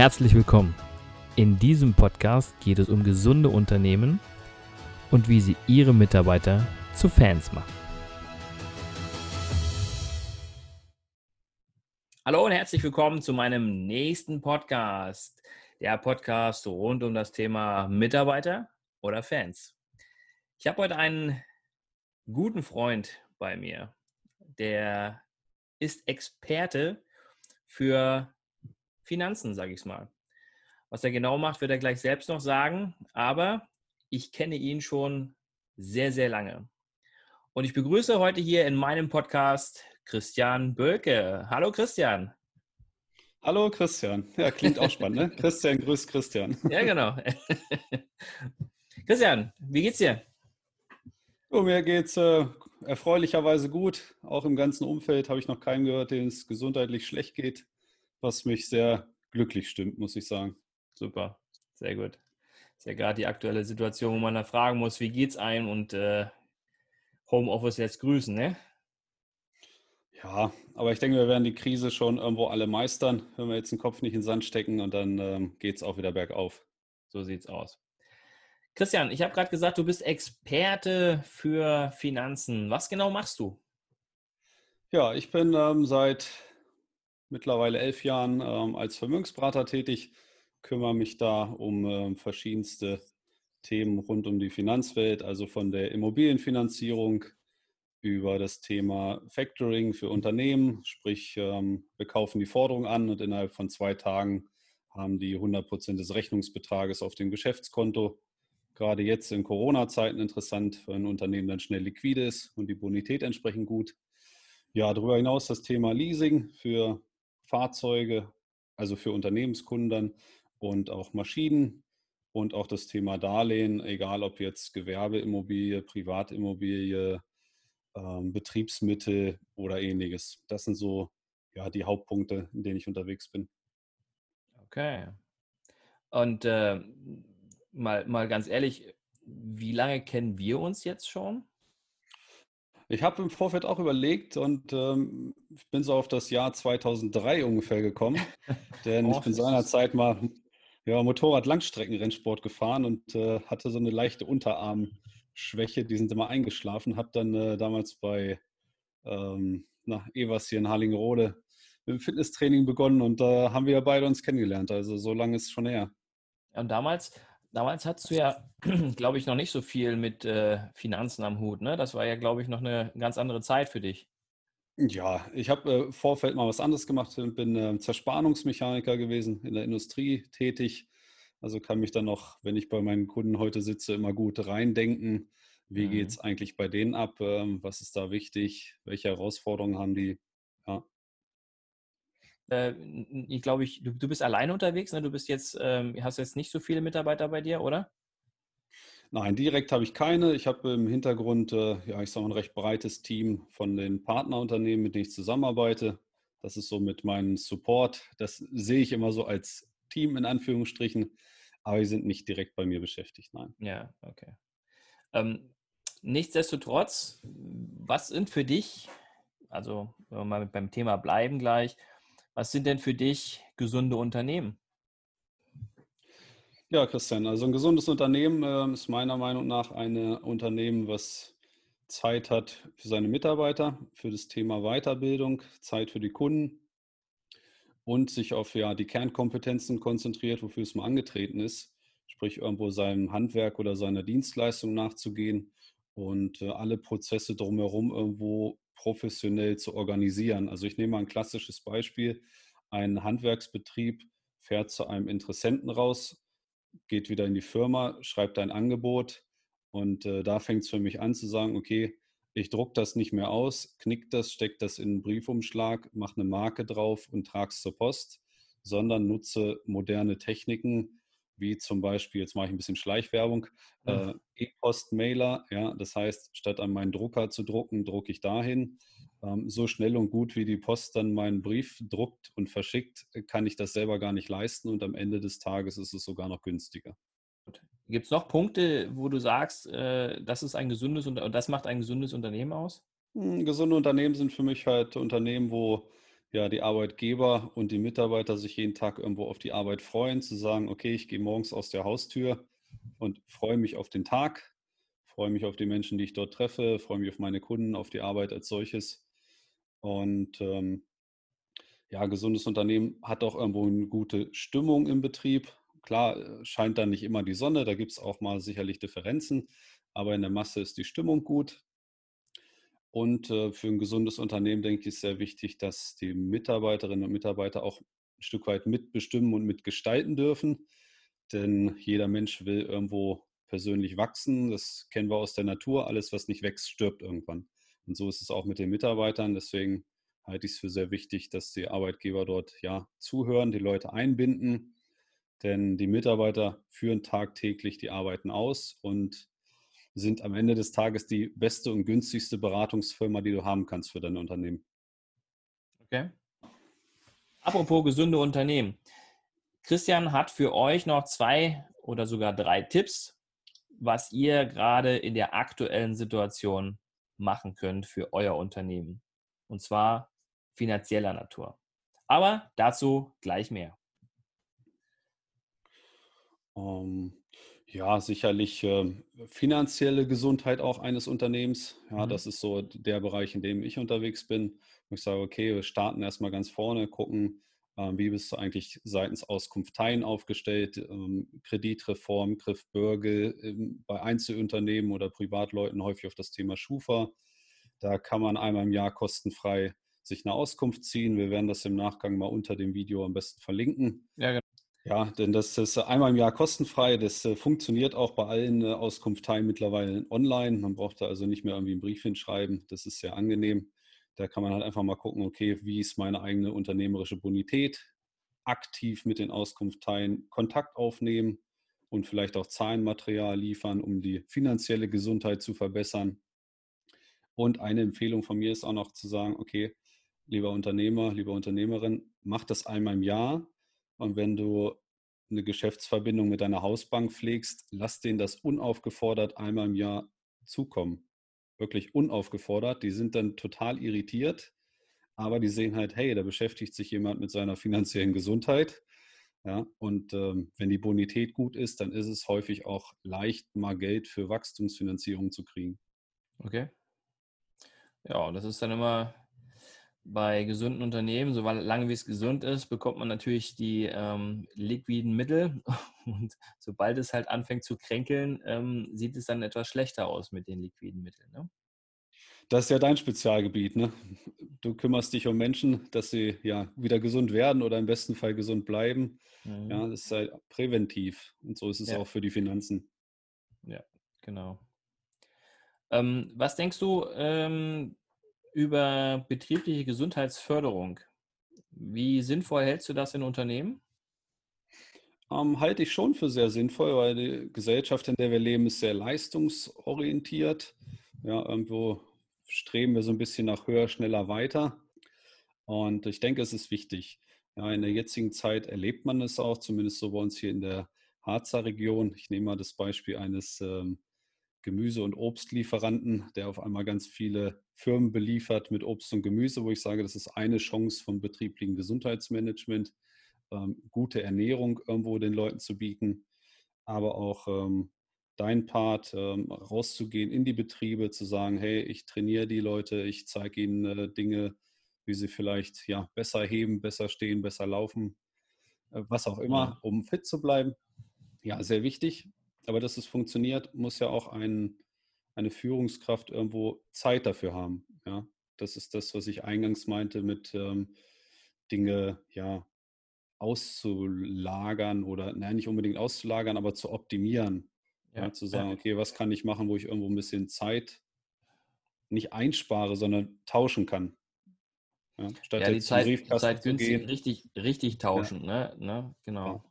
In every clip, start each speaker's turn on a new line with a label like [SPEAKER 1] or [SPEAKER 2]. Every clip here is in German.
[SPEAKER 1] Herzlich willkommen. In diesem Podcast geht es um gesunde Unternehmen und wie sie ihre Mitarbeiter zu Fans machen. Hallo und herzlich willkommen zu meinem nächsten Podcast. Der Podcast rund um das Thema Mitarbeiter oder Fans. Ich habe heute einen guten Freund bei mir, der ist Experte für Finanzen, sage ich es mal. Was er genau macht, wird er gleich selbst noch sagen, aber ich kenne ihn schon sehr, sehr lange. Und ich begrüße heute hier in meinem Podcast Christian Bölke. Hallo Christian.
[SPEAKER 2] Hallo Christian. Ja, klingt auch spannend, ne? Christian grüßt Christian.
[SPEAKER 1] Ja, genau. Christian, wie geht's dir?
[SPEAKER 2] Oh, mir geht's äh, erfreulicherweise gut. Auch im ganzen Umfeld habe ich noch keinen gehört, dem es gesundheitlich schlecht geht was mich sehr glücklich stimmt, muss ich sagen.
[SPEAKER 1] Super, sehr gut. Ist ja gerade die aktuelle Situation, wo man da fragen muss, wie geht's einem und äh, Homeoffice jetzt grüßen, ne?
[SPEAKER 2] Ja, aber ich denke, wir werden die Krise schon irgendwo alle meistern, wenn wir jetzt den Kopf nicht in den Sand stecken und dann ähm, geht es auch wieder bergauf.
[SPEAKER 1] So sieht's aus. Christian, ich habe gerade gesagt, du bist Experte für Finanzen. Was genau machst du?
[SPEAKER 2] Ja, ich bin ähm, seit mittlerweile elf Jahren ähm, als Vermögensberater tätig, kümmere mich da um ähm, verschiedenste Themen rund um die Finanzwelt, also von der Immobilienfinanzierung über das Thema Factoring für Unternehmen, sprich ähm, wir kaufen die Forderung an und innerhalb von zwei Tagen haben die 100 Prozent des Rechnungsbetrages auf dem Geschäftskonto. Gerade jetzt in Corona-Zeiten interessant, wenn ein Unternehmen dann schnell liquide ist und die Bonität entsprechend gut. Ja, darüber hinaus das Thema Leasing für Fahrzeuge, also für Unternehmenskunden und auch Maschinen und auch das Thema Darlehen, egal ob jetzt Gewerbeimmobilie, Privatimmobilie, ähm, Betriebsmittel oder ähnliches. Das sind so ja, die Hauptpunkte, in denen ich unterwegs bin.
[SPEAKER 1] Okay. Und äh, mal, mal ganz ehrlich, wie lange kennen wir uns jetzt schon?
[SPEAKER 2] Ich habe im Vorfeld auch überlegt und ähm, ich bin so auf das Jahr 2003 ungefähr gekommen, denn oh, ich bin seinerzeit mal ja, Motorrad-Langstreckenrennsport gefahren und äh, hatte so eine leichte Unterarmschwäche, die sind immer eingeschlafen, habe dann äh, damals bei ähm, na, Evers hier in Harlingerode mit dem Fitnesstraining begonnen und da äh, haben wir beide uns kennengelernt, also so lange ist es schon her.
[SPEAKER 1] Und damals damals hattest du ja, glaube ich, noch nicht so viel mit äh, Finanzen am Hut. Ne? Das war ja, glaube ich, noch eine ganz andere Zeit für dich.
[SPEAKER 2] Ja, ich habe äh, Vorfeld mal was anderes gemacht und bin äh, Zerspannungsmechaniker gewesen, in der Industrie tätig. Also kann mich dann noch, wenn ich bei meinen Kunden heute sitze, immer gut reindenken. Wie mhm. geht es eigentlich bei denen ab? Ähm, was ist da wichtig? Welche Herausforderungen haben die? Ja.
[SPEAKER 1] Äh, ich glaube, ich, du, du, bist alleine unterwegs, ne? Du bist jetzt, ähm, hast jetzt nicht so viele Mitarbeiter bei dir, oder?
[SPEAKER 2] Nein, direkt habe ich keine. Ich habe im Hintergrund, äh, ja, ich sage ein recht breites Team von den Partnerunternehmen, mit denen ich zusammenarbeite. Das ist so mit meinem Support. Das sehe ich immer so als Team in Anführungsstrichen, aber die sind nicht direkt bei mir beschäftigt, nein.
[SPEAKER 1] Ja, okay. Ähm, nichtsdestotrotz, was sind für dich, also wenn wir mal beim Thema bleiben gleich, was sind denn für dich gesunde Unternehmen?
[SPEAKER 2] Ja, Christian, also ein gesundes Unternehmen äh, ist meiner Meinung nach ein Unternehmen, was Zeit hat für seine Mitarbeiter, für das Thema Weiterbildung, Zeit für die Kunden und sich auf ja, die Kernkompetenzen konzentriert, wofür es mal angetreten ist, sprich irgendwo seinem Handwerk oder seiner Dienstleistung nachzugehen und äh, alle Prozesse drumherum irgendwo professionell zu organisieren. Also ich nehme mal ein klassisches Beispiel. Ein Handwerksbetrieb fährt zu einem Interessenten raus, geht wieder in die Firma, schreibt ein Angebot und äh, da fängt es für mich an zu sagen, okay, ich drucke das nicht mehr aus, knick das, steck das in einen Briefumschlag, mache eine Marke drauf und trage es zur Post, sondern nutze moderne Techniken, wie zum Beispiel, jetzt mache ich ein bisschen Schleichwerbung, äh, E-Post-Mailer. Ja, das heißt, statt an meinen Drucker zu drucken, drucke ich dahin. Ähm, so schnell und gut, wie die Post dann meinen Brief druckt und verschickt, kann ich das selber gar nicht leisten und am Ende des Tages ist es sogar noch günstiger.
[SPEAKER 1] Gibt es noch Punkte, wo du sagst, äh, das ist ein gesundes und das macht ein gesundes Unternehmen aus?
[SPEAKER 2] Hm, gesunde Unternehmen sind für mich halt Unternehmen, wo ja, die Arbeitgeber und die Mitarbeiter sich jeden Tag irgendwo auf die Arbeit freuen, zu sagen, okay, ich gehe morgens aus der Haustür und freue mich auf den Tag, freue mich auf die Menschen, die ich dort treffe, freue mich auf meine Kunden, auf die Arbeit als solches. Und ähm, ja, gesundes Unternehmen hat auch irgendwo eine gute Stimmung im Betrieb. Klar, äh, scheint da nicht immer die Sonne, da gibt es auch mal sicherlich Differenzen, aber in der Masse ist die Stimmung gut. Und äh, für ein gesundes Unternehmen, denke ich, ist sehr wichtig, dass die Mitarbeiterinnen und Mitarbeiter auch ein Stück weit mitbestimmen und mitgestalten dürfen. Denn jeder Mensch will irgendwo persönlich wachsen. Das kennen wir aus der Natur. Alles, was nicht wächst, stirbt irgendwann. Und so ist es auch mit den Mitarbeitern. Deswegen halte ich es für sehr wichtig, dass die Arbeitgeber dort ja zuhören, die Leute einbinden. Denn die Mitarbeiter führen tagtäglich die Arbeiten aus und sind am Ende des Tages die beste und günstigste Beratungsfirma, die du haben kannst für dein Unternehmen.
[SPEAKER 1] Okay. Apropos gesunde Unternehmen. Christian hat für euch noch zwei oder sogar drei Tipps, was ihr gerade in der aktuellen Situation machen könnt für euer Unternehmen. Und zwar finanzieller Natur. Aber dazu gleich mehr.
[SPEAKER 2] Um, ähm, ja, sicherlich äh, finanzielle Gesundheit auch eines Unternehmens. Ja, mhm. das ist so der Bereich, in dem ich unterwegs bin. Wo ich sage, okay, wir starten erstmal ganz vorne, gucken, äh, wie bist du eigentlich seitens Auskunft Teilen aufgestellt, ähm, Kreditreform, Griff Bürger ähm, bei Einzelunternehmen oder Privatleuten häufig auf das Thema Schufa. Da kann man einmal im Jahr kostenfrei sich eine Auskunft ziehen. Wir werden das im Nachgang mal unter dem Video am besten verlinken. Ja, genau. Ja, denn das ist einmal im Jahr kostenfrei. Das äh, funktioniert auch bei allen äh, Auskunftteilen mittlerweile online. Man braucht da also nicht mehr irgendwie einen Brief hinschreiben. Das ist sehr angenehm. Da kann man halt einfach mal gucken, okay, wie ist meine eigene unternehmerische Bonität? Aktiv mit den Auskunftteilen Kontakt aufnehmen und vielleicht auch Zahlenmaterial liefern, um die finanzielle Gesundheit zu verbessern. Und eine Empfehlung von mir ist auch noch zu sagen, okay, lieber Unternehmer, lieber Unternehmerin, mach das einmal im Jahr und wenn du eine Geschäftsverbindung mit deiner Hausbank pflegst, lass denen das unaufgefordert einmal im Jahr zukommen. Wirklich unaufgefordert. Die sind dann total irritiert, aber die sehen halt, hey, da beschäftigt sich jemand mit seiner finanziellen Gesundheit. Ja, und ähm, wenn die Bonität gut ist, dann ist es häufig auch leicht, mal Geld für Wachstumsfinanzierung zu kriegen.
[SPEAKER 1] Okay. Ja, das ist dann immer bei gesunden Unternehmen, solange wie es gesund ist, bekommt man natürlich die ähm, liquiden Mittel. Und sobald es halt anfängt zu kränkeln, ähm, sieht es dann etwas schlechter aus mit den liquiden Mitteln. Ne?
[SPEAKER 2] Das ist ja dein Spezialgebiet. Ne? Du kümmerst dich um Menschen, dass sie ja wieder gesund werden oder im besten Fall gesund bleiben. Mhm. Ja, das ist halt präventiv. Und so ist es ja. auch für die Finanzen.
[SPEAKER 1] Ja, genau. Ähm, was denkst du, ähm, über betriebliche Gesundheitsförderung. Wie sinnvoll hältst du das in Unternehmen?
[SPEAKER 2] Ähm, halte ich schon für sehr sinnvoll, weil die Gesellschaft, in der wir leben, ist sehr leistungsorientiert. Ja, irgendwo streben wir so ein bisschen nach höher, schneller, weiter. Und ich denke, es ist wichtig. Ja, in der jetzigen Zeit erlebt man es auch, zumindest so bei uns hier in der Harzer Region. Ich nehme mal das Beispiel eines ähm, Gemüse- und Obstlieferanten, der auf einmal ganz viele Firmen beliefert mit Obst und Gemüse, wo ich sage, das ist eine Chance vom betrieblichen Gesundheitsmanagement, ähm, gute Ernährung irgendwo den Leuten zu bieten, aber auch ähm, dein Part, ähm, rauszugehen in die Betriebe, zu sagen, hey, ich trainiere die Leute, ich zeige ihnen äh, Dinge, wie sie vielleicht ja, besser heben, besser stehen, besser laufen, äh, was auch immer, um fit zu bleiben. Ja, sehr wichtig. Aber dass es funktioniert, muss ja auch ein, eine Führungskraft irgendwo Zeit dafür haben. Ja? Das ist das, was ich eingangs meinte mit ähm, Dinge ja, auszulagern oder nein, nicht unbedingt auszulagern, aber zu optimieren. Ja, ja, zu sagen, okay, was kann ich machen, wo ich irgendwo ein bisschen Zeit nicht einspare, sondern tauschen kann.
[SPEAKER 1] Ja, statt ja, die Zeit, die Zeit günstig richtig, richtig tauschen, ne? ne? Genau.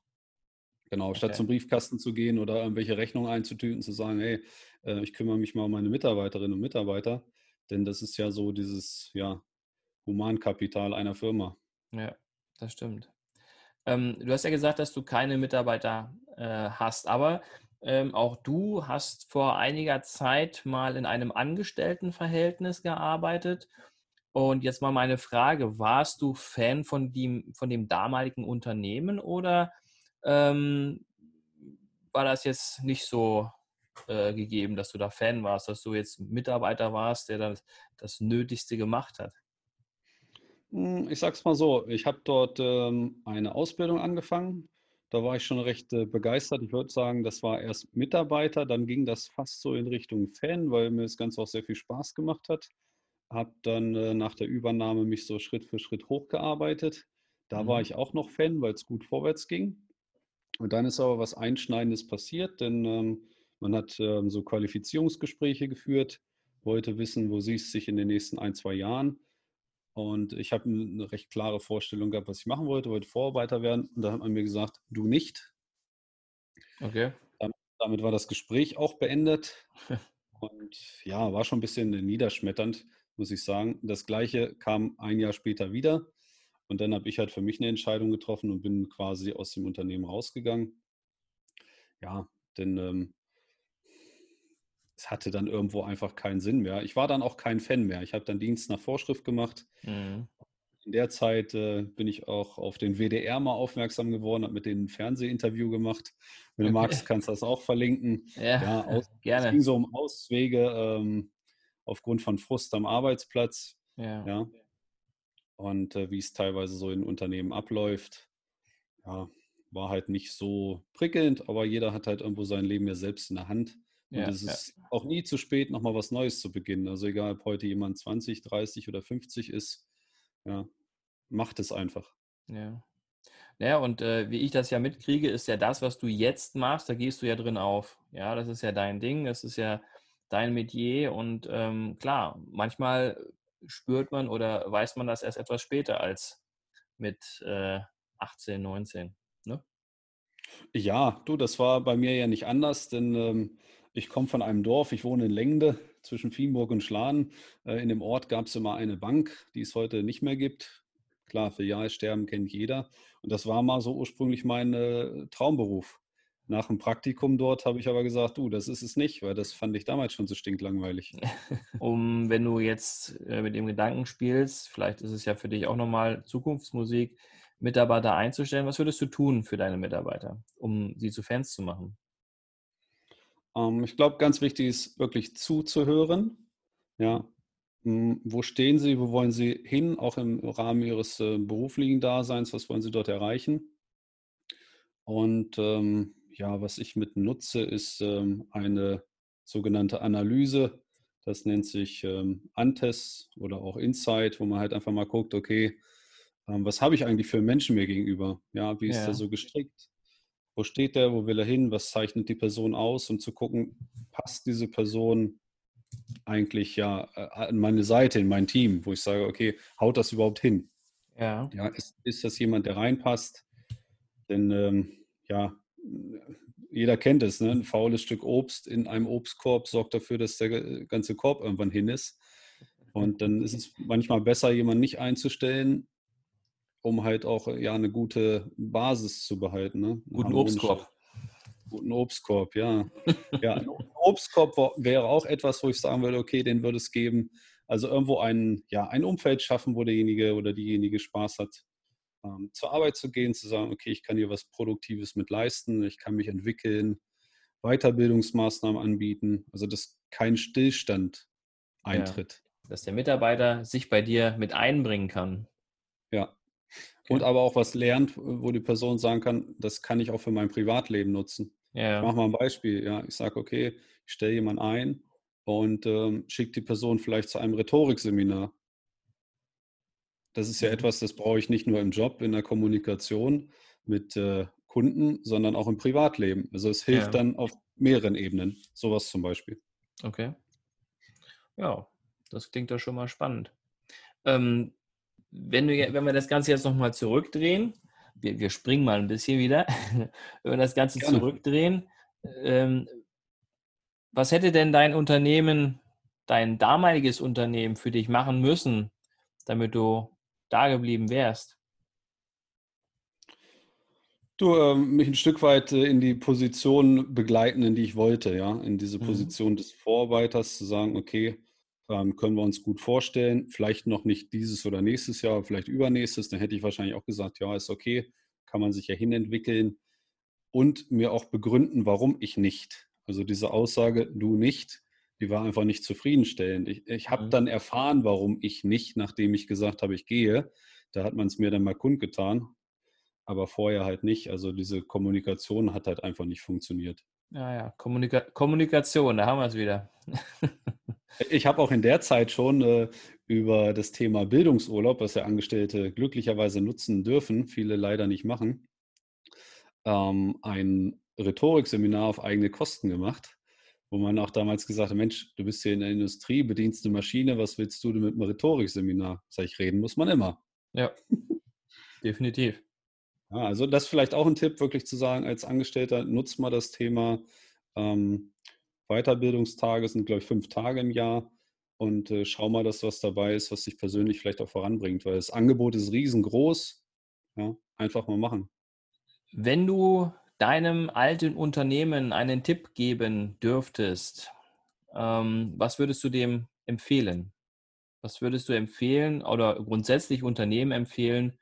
[SPEAKER 2] Genau, statt zum Briefkasten zu gehen oder irgendwelche Rechnungen einzutüten, zu sagen, hey, äh, ich kümmere mich mal um meine Mitarbeiterinnen und Mitarbeiter, denn das ist ja so dieses ja, Humankapital einer Firma.
[SPEAKER 1] Ja, das stimmt. Ähm, du hast ja gesagt, dass du keine Mitarbeiter äh, hast, aber ähm, auch du hast vor einiger Zeit mal in einem Angestelltenverhältnis gearbeitet. Und jetzt mal meine Frage, warst du Fan von dem, von dem damaligen Unternehmen oder ähm, war das jetzt nicht so äh, gegeben, dass du da Fan warst, dass du jetzt Mitarbeiter warst, der das, das Nötigste gemacht hat?
[SPEAKER 2] Hm, ich sag's mal so, ich habe dort ähm, eine Ausbildung angefangen. Da war ich schon recht äh, begeistert. Ich würde sagen, das war erst Mitarbeiter, dann ging das fast so in Richtung Fan, weil mir das Ganze auch sehr viel Spaß gemacht hat. Habe dann äh, nach der Übernahme mich so Schritt für Schritt hochgearbeitet. Da mhm. war ich auch noch Fan, weil es gut vorwärts ging. Und dann ist aber was Einschneidendes passiert, denn ähm, man hat ähm, so Qualifizierungsgespräche geführt, wollte wissen, wo siehst du sich in den nächsten ein, zwei Jahren. Und ich habe eine recht klare Vorstellung gehabt, was ich machen wollte, wollte Vorarbeiter werden. Und da hat man mir gesagt, du nicht.
[SPEAKER 1] Okay.
[SPEAKER 2] Damit war das Gespräch auch beendet. Und ja, war schon ein bisschen niederschmetternd, muss ich sagen. Das gleiche kam ein Jahr später wieder. Und dann habe ich halt für mich eine Entscheidung getroffen und bin quasi aus dem Unternehmen rausgegangen. Ja, denn ähm, es hatte dann irgendwo einfach keinen Sinn mehr. Ich war dann auch kein Fan mehr. Ich habe dann Dienst nach Vorschrift gemacht. Mhm. In der Zeit äh, bin ich auch auf den WDR mal aufmerksam geworden, habe mit denen ein Fernsehinterview gemacht. Wenn du okay. magst, kannst du das auch verlinken.
[SPEAKER 1] Ja, ja aus, gerne.
[SPEAKER 2] Es ging so um Auswege ähm, aufgrund von Frust am Arbeitsplatz. Ja. ja. Und äh, wie es teilweise so in Unternehmen abläuft. Ja, war halt nicht so prickelnd, aber jeder hat halt irgendwo sein Leben ja selbst in der Hand. Und ja, es ist ja. auch nie zu spät, nochmal was Neues zu beginnen. Also egal, ob heute jemand 20, 30 oder 50 ist, ja, macht es einfach.
[SPEAKER 1] Ja. Ja, und äh, wie ich das ja mitkriege, ist ja das, was du jetzt machst, da gehst du ja drin auf. Ja, das ist ja dein Ding, das ist ja dein Metier. Und ähm, klar, manchmal spürt man oder weiß man das erst etwas später als mit äh, 18, 19. Ne?
[SPEAKER 2] Ja, du, das war bei mir ja nicht anders, denn ähm, ich komme von einem Dorf, ich wohne in Lengde zwischen Fienburg und Schladen. Äh, in dem Ort gab es immer eine Bank, die es heute nicht mehr gibt. Klar, Filialsterben kennt jeder. Und das war mal so ursprünglich mein äh, Traumberuf. Nach dem Praktikum dort habe ich aber gesagt, du, das ist es nicht, weil das fand ich damals schon so stinklangweilig.
[SPEAKER 1] um, wenn du jetzt äh, mit dem Gedanken spielst, vielleicht ist es ja für dich auch nochmal Zukunftsmusik, Mitarbeiter einzustellen, was würdest du tun für deine Mitarbeiter, um sie zu Fans zu machen?
[SPEAKER 2] Ähm, ich glaube, ganz wichtig ist wirklich zuzuhören. Ja, wo stehen Sie, wo wollen Sie hin, auch im Rahmen Ihres äh, beruflichen Daseins, was wollen Sie dort erreichen? Und ähm, ja, was ich mit nutze, ist ähm, eine sogenannte Analyse. Das nennt sich ähm, Antes oder auch Insight, wo man halt einfach mal guckt, okay, ähm, was habe ich eigentlich für Menschen mir gegenüber? Ja, wie ist ja. der so gestrickt? wo steht der, wo will er hin, was zeichnet die Person aus und zu gucken, passt diese Person eigentlich ja äh, an meine Seite, in mein Team, wo ich sage, okay, haut das überhaupt hin?
[SPEAKER 1] Ja.
[SPEAKER 2] ja ist, ist das jemand, der reinpasst? Denn ähm, ja, jeder kennt es, ne? ein faules Stück Obst in einem Obstkorb sorgt dafür, dass der ganze Korb irgendwann hin ist. Und dann ist es manchmal besser, jemanden nicht einzustellen, um halt auch ja eine gute Basis zu behalten. Ne?
[SPEAKER 1] Guten Obstkorb.
[SPEAKER 2] Guten Obstkorb, ja. ja, ein Obstkorb wäre auch etwas, wo ich sagen würde, okay, den würde es geben. Also irgendwo ein, ja, ein Umfeld schaffen, wo derjenige oder diejenige Spaß hat, ähm, zur Arbeit zu gehen, zu sagen, okay, ich kann hier was Produktives mit leisten, ich kann mich entwickeln, Weiterbildungsmaßnahmen anbieten. Also dass kein Stillstand eintritt.
[SPEAKER 1] Ja, dass der Mitarbeiter sich bei dir mit einbringen kann.
[SPEAKER 2] Ja, und aber auch was lernt, wo die Person sagen kann, das kann ich auch für mein Privatleben nutzen. Ja. Ich mache mal ein Beispiel. Ja, ich sage, okay, ich stelle jemanden ein und ähm, schicke die Person vielleicht zu einem Rhetorikseminar. Das ist ja mhm. etwas, das brauche ich nicht nur im Job, in der Kommunikation mit äh, Kunden, sondern auch im Privatleben. Also es hilft ja. dann auf mehreren Ebenen. Sowas zum Beispiel.
[SPEAKER 1] Okay. Ja, das klingt doch schon mal spannend. Ähm, wenn, wir, wenn wir das Ganze jetzt nochmal zurückdrehen, wir, wir, springen mal ein bisschen wieder, wenn wir das Ganze Gerne. zurückdrehen, ähm, was hätte denn dein Unternehmen, dein damaliges Unternehmen für dich machen müssen, damit du da geblieben wärst?
[SPEAKER 2] Du, äh, mich ein Stück weit äh, in die Position begleiten, in die ich wollte, ja, in diese mhm. Position mhm. des Vorarbeiters zu sagen, okay, ähm, können wir uns gut vorstellen. Vielleicht noch nicht dieses oder nächstes Jahr, vielleicht übernächstes. Dann hätte ich wahrscheinlich auch gesagt, ja, ist okay, kann man sich ja hinentwickeln und mir auch begründen, warum ich nicht. Also diese Aussage, du nicht, die war einfach nicht zufriedenstellend. Ich, ich habe mhm. dann erfahren, warum ich nicht, nachdem ich gesagt habe, ich gehe. Da hat man es mir dann mal kundgetan, aber vorher halt nicht. Also diese Kommunikation hat halt einfach nicht funktioniert.
[SPEAKER 1] Ja, ja, Kommunika Kommunikation, da haben wir es wieder.
[SPEAKER 2] ich habe auch in der Zeit schon äh, über das Thema Bildungsurlaub, was ja Angestellte glücklicherweise nutzen dürfen, viele leider nicht machen, ähm, ein Rhetorikseminar auf eigene Kosten gemacht, wo man auch damals gesagt hat, Mensch, du bist hier in der Industrie, bedienst eine Maschine, was willst du denn mit einem Rhetorikseminar? Sag ich, reden muss man immer.
[SPEAKER 1] Ja, definitiv.
[SPEAKER 2] Ja, also das ist vielleicht auch ein Tipp, wirklich zu sagen, als Angestellter nutzt mal das Thema ähm, Weiterbildungstage, sind glaube ich fünf Tage im Jahr und äh, schau mal, dass was dabei ist, was dich persönlich vielleicht auch voranbringt, weil das Angebot ist riesengroß. Ja, einfach mal machen.
[SPEAKER 1] Wenn du deinem alten Unternehmen einen Tipp geben dürftest, ähm, was würdest du dem empfehlen? Was würdest du empfehlen oder grundsätzlich Unternehmen empfehlen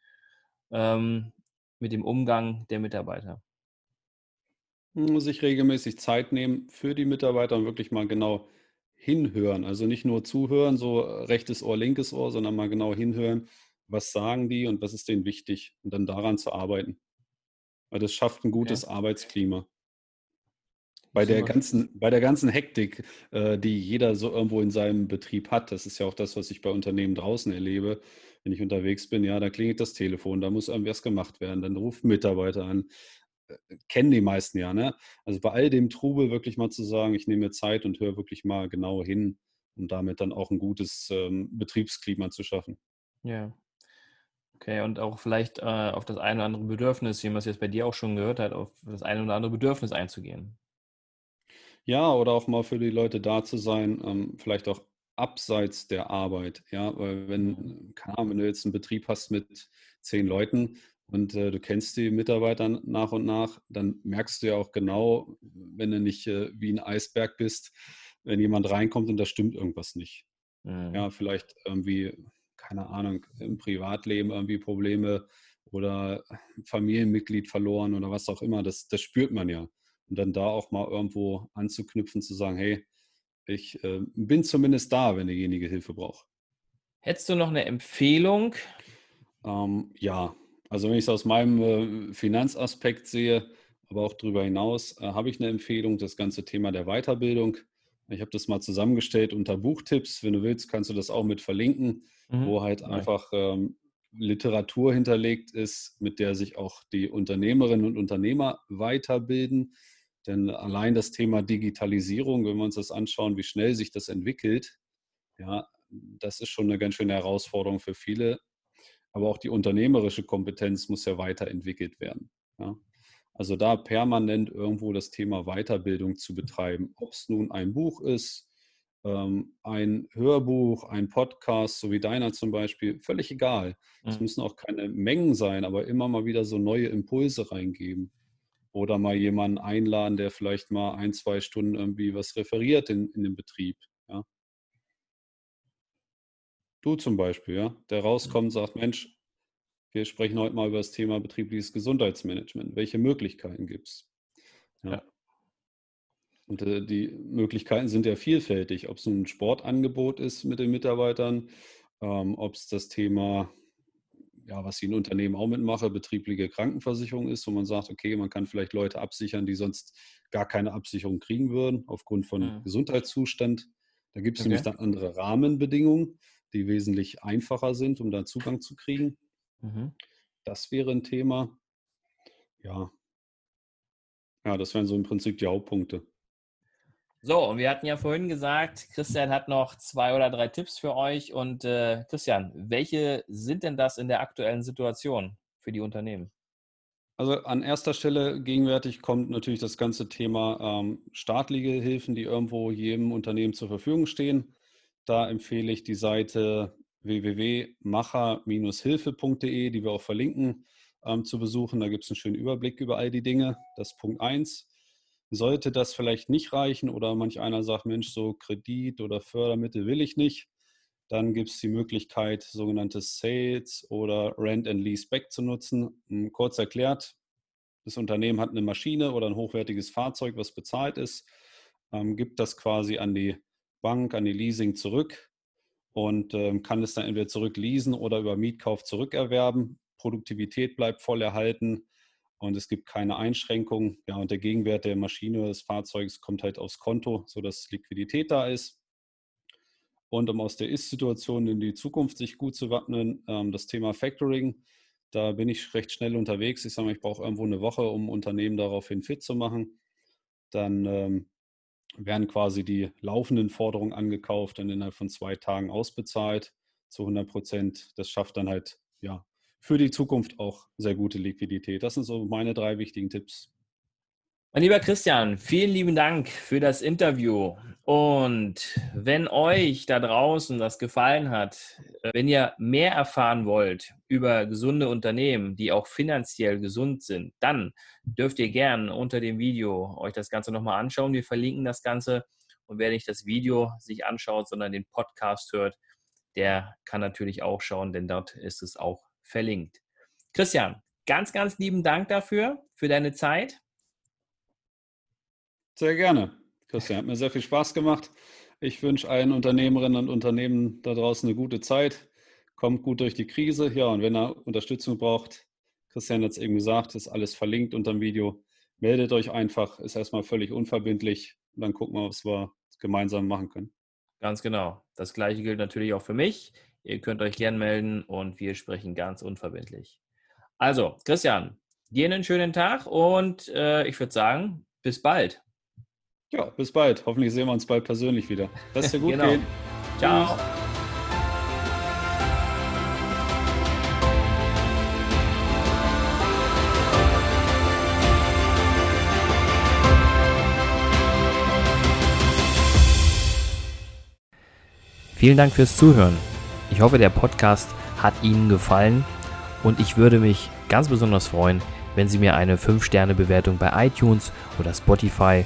[SPEAKER 1] ähm, mit dem Umgang der Mitarbeiter?
[SPEAKER 2] Sich regelmäßig Zeit nehmen für die Mitarbeiter und wirklich mal genau hinhören. Also nicht nur zuhören, so rechtes Ohr, linkes Ohr, sondern mal genau hinhören, was sagen die und was ist denen wichtig und dann daran zu arbeiten. Weil das schafft ein gutes okay. Arbeitsklima. Bei der, ganzen, bei der ganzen Hektik, äh, die jeder so irgendwo in seinem Betrieb hat, das ist ja auch das, was ich bei Unternehmen draußen erlebe, wenn ich unterwegs bin, ja, da klingelt das Telefon, da muss irgendwas gemacht werden, dann ruft ein Mitarbeiter an. Äh, kennen die meisten ja, ne? Also bei all dem Trubel wirklich mal zu sagen, ich nehme mir Zeit und höre wirklich mal genau hin, um damit dann auch ein gutes ähm, Betriebsklima zu schaffen.
[SPEAKER 1] Ja. Okay, und auch vielleicht äh, auf das eine oder andere Bedürfnis, wie man es jetzt bei dir auch schon gehört hat, auf das eine oder andere Bedürfnis einzugehen.
[SPEAKER 2] Ja, oder auch mal für die Leute da zu sein, ähm, vielleicht auch abseits der Arbeit. Ja, weil wenn, keine Ahnung, wenn du jetzt einen Betrieb hast mit zehn Leuten und äh, du kennst die Mitarbeiter nach und nach, dann merkst du ja auch genau, wenn du nicht äh, wie ein Eisberg bist, wenn jemand reinkommt und da stimmt irgendwas nicht. Mhm. Ja, vielleicht irgendwie keine Ahnung, im Privatleben irgendwie Probleme oder Familienmitglied verloren oder was auch immer, das, das spürt man ja. Und dann da auch mal irgendwo anzuknüpfen, zu sagen, hey, ich äh, bin zumindest da, wenn derjenige Hilfe braucht.
[SPEAKER 1] Hättest du noch eine Empfehlung?
[SPEAKER 2] Ähm, ja, also wenn ich es aus meinem äh, Finanzaspekt sehe, aber auch darüber hinaus, äh, habe ich eine Empfehlung, das ganze Thema der Weiterbildung. Ich habe das mal zusammengestellt unter Buchtipps. Wenn du willst, kannst du das auch mit verlinken mhm. wo halt einfach ähm, Literatur hinterlegt ist, mit der sich auch die Unternehmerinnen und Unternehmer weiterbilden. Denn allein das Thema Digitalisierung, wenn wir uns das anschauen, wie schnell sich das entwickelt, ja, das ist schon eine ganz schöne Herausforderung für viele. Aber auch die unternehmerische Kompetenz muss ja weiterentwickelt werden. Ja. Also da permanent irgendwo das Thema Weiterbildung zu betreiben, ob es nun ein Buch ist, ähm, ein Hörbuch, ein Podcast, so wie deiner zum Beispiel, völlig egal. Es mhm. müssen auch keine Mengen sein, aber immer mal wieder so neue Impulse reingeben. Oder mal jemanden einladen, der vielleicht mal ein, zwei Stunden irgendwie was referiert in, in dem Betrieb. Ja. Du zum Beispiel, ja, der rauskommt und sagt, Mensch, wir sprechen heute mal über das Thema betriebliches Gesundheitsmanagement. Welche Möglichkeiten gibt es? Ja. ja. Und äh, die Möglichkeiten sind ja vielfältig, ob es ein Sportangebot ist mit den Mitarbeitern, ähm, ob es das Thema, ja, was ich in Unternehmen auch mitmache, betriebliche Krankenversicherung ist, wo man sagt, okay, man kann vielleicht Leute absichern, die sonst gar keine Absicherung kriegen würden, aufgrund von mhm. Gesundheitszustand. Da gibt es okay. nämlich dann andere Rahmenbedingungen, die wesentlich einfacher sind, um da Zugang zu kriegen. Mhm. Das wäre ein Thema. Ja. Ja, das wären so im Prinzip die Hauptpunkte.
[SPEAKER 1] So, und wir hatten ja vorhin gesagt, Christian hat noch zwei oder drei Tipps für euch. Und äh, Christian, welche sind denn das in der aktuellen Situation für die Unternehmen?
[SPEAKER 2] Also an erster Stelle gegenwärtig kommt natürlich das ganze Thema ähm, staatliche Hilfen, die irgendwo jedem Unternehmen zur Verfügung stehen. Da empfehle ich die Seite www.macher-hilfe.de, die wir auch verlinken, ähm, zu besuchen. Da gibt es einen schönen Überblick über all die Dinge. Das ist Punkt 1. Sollte das vielleicht nicht reichen oder manch einer sagt, Mensch, so Kredit oder Fördermittel will ich nicht, dann gibt es die Möglichkeit, sogenannte Sales oder Rent and Lease Back zu nutzen. Hm, kurz erklärt, das Unternehmen hat eine Maschine oder ein hochwertiges Fahrzeug, was bezahlt ist, ähm, gibt das quasi an die Bank, an die Leasing zurück und ähm, kann es dann entweder zurückleasen oder über Mietkauf zurückerwerben. Produktivität bleibt voll erhalten und es gibt keine Einschränkungen. Ja, und der Gegenwert der Maschine des Fahrzeugs kommt halt aufs Konto, sodass Liquidität da ist. Und um aus der Ist-Situation in die Zukunft sich gut zu wappnen, ähm, das Thema Factoring, da bin ich recht schnell unterwegs. Ich sage mal, ich brauche irgendwo eine Woche, um Unternehmen daraufhin fit zu machen. Dann ähm, werden quasi die laufenden Forderungen angekauft und innerhalb von zwei Tagen ausbezahlt zu 100 Prozent. Das schafft dann halt ja für die Zukunft auch sehr gute Liquidität. Das sind so meine drei wichtigen Tipps.
[SPEAKER 1] Mein lieber Christian, vielen lieben Dank für das Interview. Und wenn euch da draußen das gefallen hat, wenn ihr mehr erfahren wollt über gesunde Unternehmen, die auch finanziell gesund sind, dann dürft ihr gern unter dem Video euch das Ganze nochmal anschauen. Wir verlinken das Ganze. Und wer nicht das Video sich anschaut, sondern den Podcast hört, der kann natürlich auch schauen, denn dort ist es auch verlinkt. Christian, ganz, ganz lieben Dank dafür, für deine Zeit.
[SPEAKER 2] Sehr gerne. Christian, hat mir sehr viel Spaß gemacht. Ich wünsche allen Unternehmerinnen und Unternehmen da draußen eine gute Zeit. Kommt gut durch die Krise. Ja, und wenn ihr Unterstützung braucht, Christian hat es eben gesagt, ist alles verlinkt unter dem Video. Meldet euch einfach, ist erstmal völlig unverbindlich. Und dann gucken wir, was wir gemeinsam machen können.
[SPEAKER 1] Ganz genau. Das gleiche gilt natürlich auch für mich. Ihr könnt euch gern melden und wir sprechen ganz unverbindlich. Also, Christian, dir einen schönen Tag und äh, ich würde sagen, bis bald.
[SPEAKER 2] Ja, bis bald. Hoffentlich sehen wir uns bald persönlich wieder. Lass dir gut
[SPEAKER 1] genau.
[SPEAKER 2] gehen.
[SPEAKER 1] Ciao. Vielen Dank fürs Zuhören. Ich hoffe, der Podcast hat Ihnen gefallen und ich würde mich ganz besonders freuen, wenn Sie mir eine 5-Sterne-Bewertung bei iTunes oder Spotify